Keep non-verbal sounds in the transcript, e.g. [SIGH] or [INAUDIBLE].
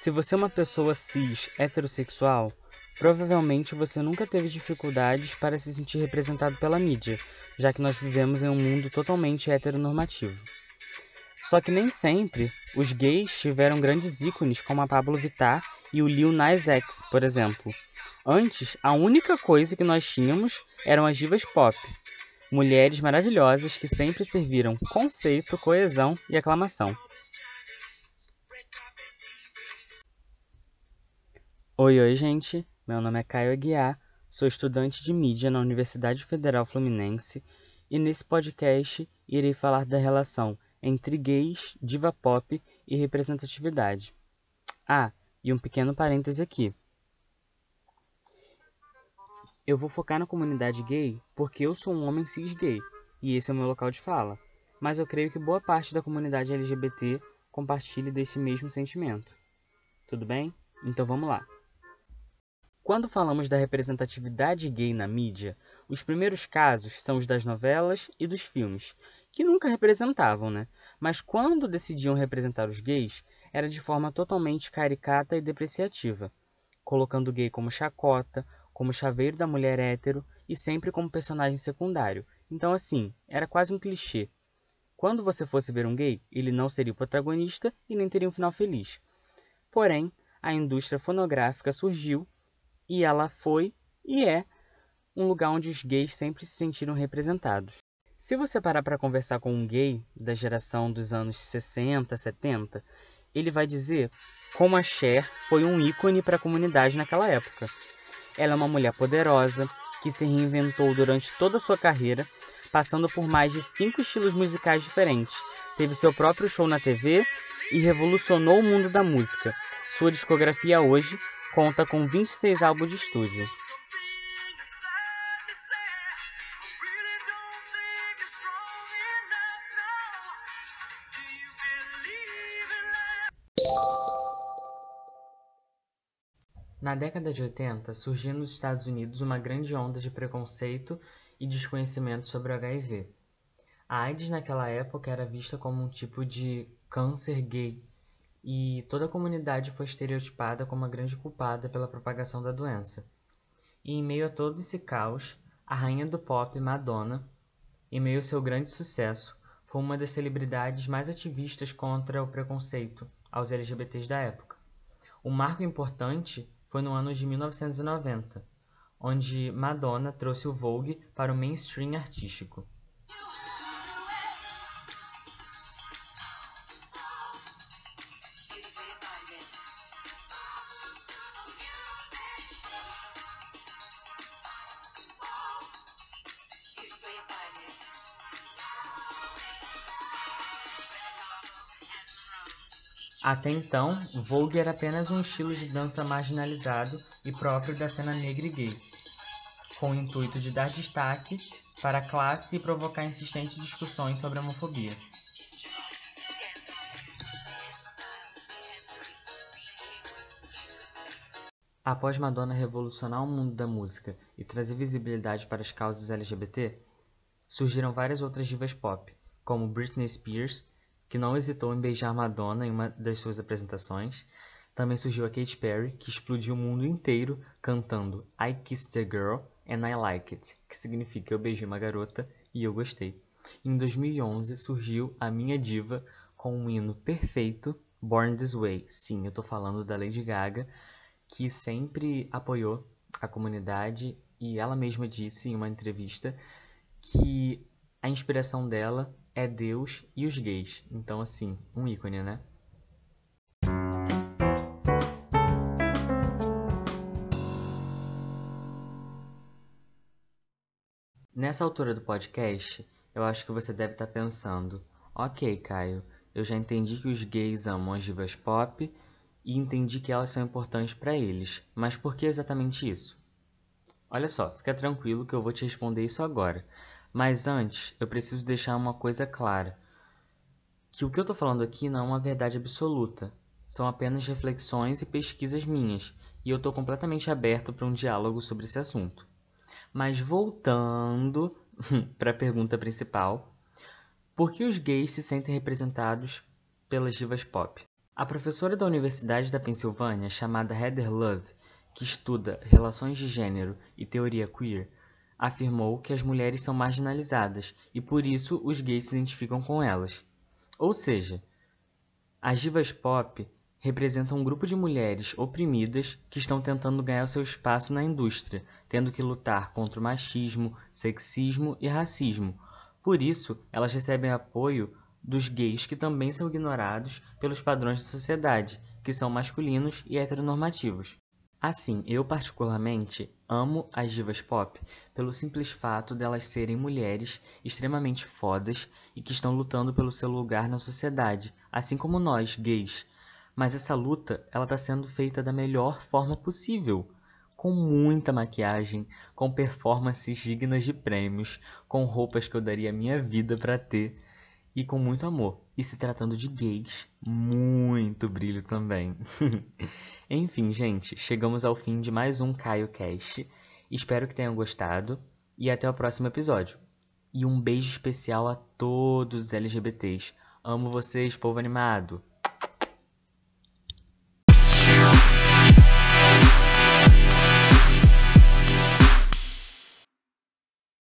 Se você é uma pessoa cis heterossexual, provavelmente você nunca teve dificuldades para se sentir representado pela mídia, já que nós vivemos em um mundo totalmente heteronormativo. Só que nem sempre os gays tiveram grandes ícones como a Pablo Vittar e o Lil Nas X, por exemplo. Antes, a única coisa que nós tínhamos eram as divas pop, mulheres maravilhosas que sempre serviram conceito, coesão e aclamação. Oi, oi, gente. Meu nome é Caio Aguiar, sou estudante de mídia na Universidade Federal Fluminense e nesse podcast irei falar da relação entre gays, diva pop e representatividade. Ah, e um pequeno parêntese aqui. Eu vou focar na comunidade gay porque eu sou um homem cis gay e esse é o meu local de fala, mas eu creio que boa parte da comunidade LGBT compartilhe desse mesmo sentimento. Tudo bem? Então vamos lá. Quando falamos da representatividade gay na mídia, os primeiros casos são os das novelas e dos filmes, que nunca representavam, né? Mas quando decidiam representar os gays, era de forma totalmente caricata e depreciativa, colocando o gay como chacota, como chaveiro da mulher hétero e sempre como personagem secundário. Então, assim, era quase um clichê. Quando você fosse ver um gay, ele não seria o protagonista e nem teria um final feliz. Porém, a indústria fonográfica surgiu e ela foi e é um lugar onde os gays sempre se sentiram representados. Se você parar para conversar com um gay da geração dos anos 60, 70, ele vai dizer como a Cher foi um ícone para a comunidade naquela época. Ela é uma mulher poderosa que se reinventou durante toda a sua carreira, passando por mais de cinco estilos musicais diferentes. Teve seu próprio show na TV e revolucionou o mundo da música. Sua discografia hoje conta com 26 álbuns de estúdio. Na década de 80, surgiu nos Estados Unidos uma grande onda de preconceito e desconhecimento sobre o HIV. A AIDS naquela época era vista como um tipo de câncer gay, e toda a comunidade foi estereotipada como a grande culpada pela propagação da doença. E em meio a todo esse caos, a rainha do pop, Madonna, em meio ao seu grande sucesso, foi uma das celebridades mais ativistas contra o preconceito aos LGBTs da época. Um marco importante foi no ano de 1990, onde Madonna trouxe o Vogue para o mainstream artístico. Até então, Vogue era apenas um estilo de dança marginalizado e próprio da cena negra e gay, com o intuito de dar destaque para a classe e provocar insistentes discussões sobre a homofobia. Após Madonna revolucionar o mundo da música e trazer visibilidade para as causas LGBT, surgiram várias outras divas pop, como Britney Spears que não hesitou em beijar Madonna em uma das suas apresentações. Também surgiu a Katy Perry, que explodiu o mundo inteiro cantando I Kissed a Girl and I Like It, que significa eu beijei uma garota e eu gostei. Em 2011 surgiu a minha diva com um hino perfeito, Born This Way. Sim, eu tô falando da Lady Gaga, que sempre apoiou a comunidade e ela mesma disse em uma entrevista que a inspiração dela é Deus e os gays. Então, assim, um ícone, né? Nessa altura do podcast, eu acho que você deve estar pensando: ok, Caio, eu já entendi que os gays amam as divas pop e entendi que elas são importantes para eles, mas por que exatamente isso? Olha só, fica tranquilo que eu vou te responder isso agora. Mas antes, eu preciso deixar uma coisa clara: que o que eu estou falando aqui não é uma verdade absoluta. São apenas reflexões e pesquisas minhas, e eu estou completamente aberto para um diálogo sobre esse assunto. Mas voltando [LAUGHS] para a pergunta principal: por que os gays se sentem representados pelas divas pop? A professora da Universidade da Pensilvânia, chamada Heather Love, que estuda relações de gênero e teoria queer, afirmou que as mulheres são marginalizadas e por isso os gays se identificam com elas. Ou seja, as divas pop representam um grupo de mulheres oprimidas que estão tentando ganhar seu espaço na indústria, tendo que lutar contra o machismo, sexismo e racismo. Por isso, elas recebem apoio dos gays que também são ignorados pelos padrões da sociedade, que são masculinos e heteronormativos. Assim, eu particularmente amo as divas pop pelo simples fato delas serem mulheres extremamente fodas e que estão lutando pelo seu lugar na sociedade, assim como nós, gays. Mas essa luta, ela está sendo feita da melhor forma possível, com muita maquiagem, com performances dignas de prêmios, com roupas que eu daria minha vida para ter e com muito amor. E se tratando de gays, muito brilho também. [LAUGHS] Enfim, gente, chegamos ao fim de mais um Caio Cast. Espero que tenham gostado e até o próximo episódio. E um beijo especial a todos os LGBTs. Amo vocês, povo animado!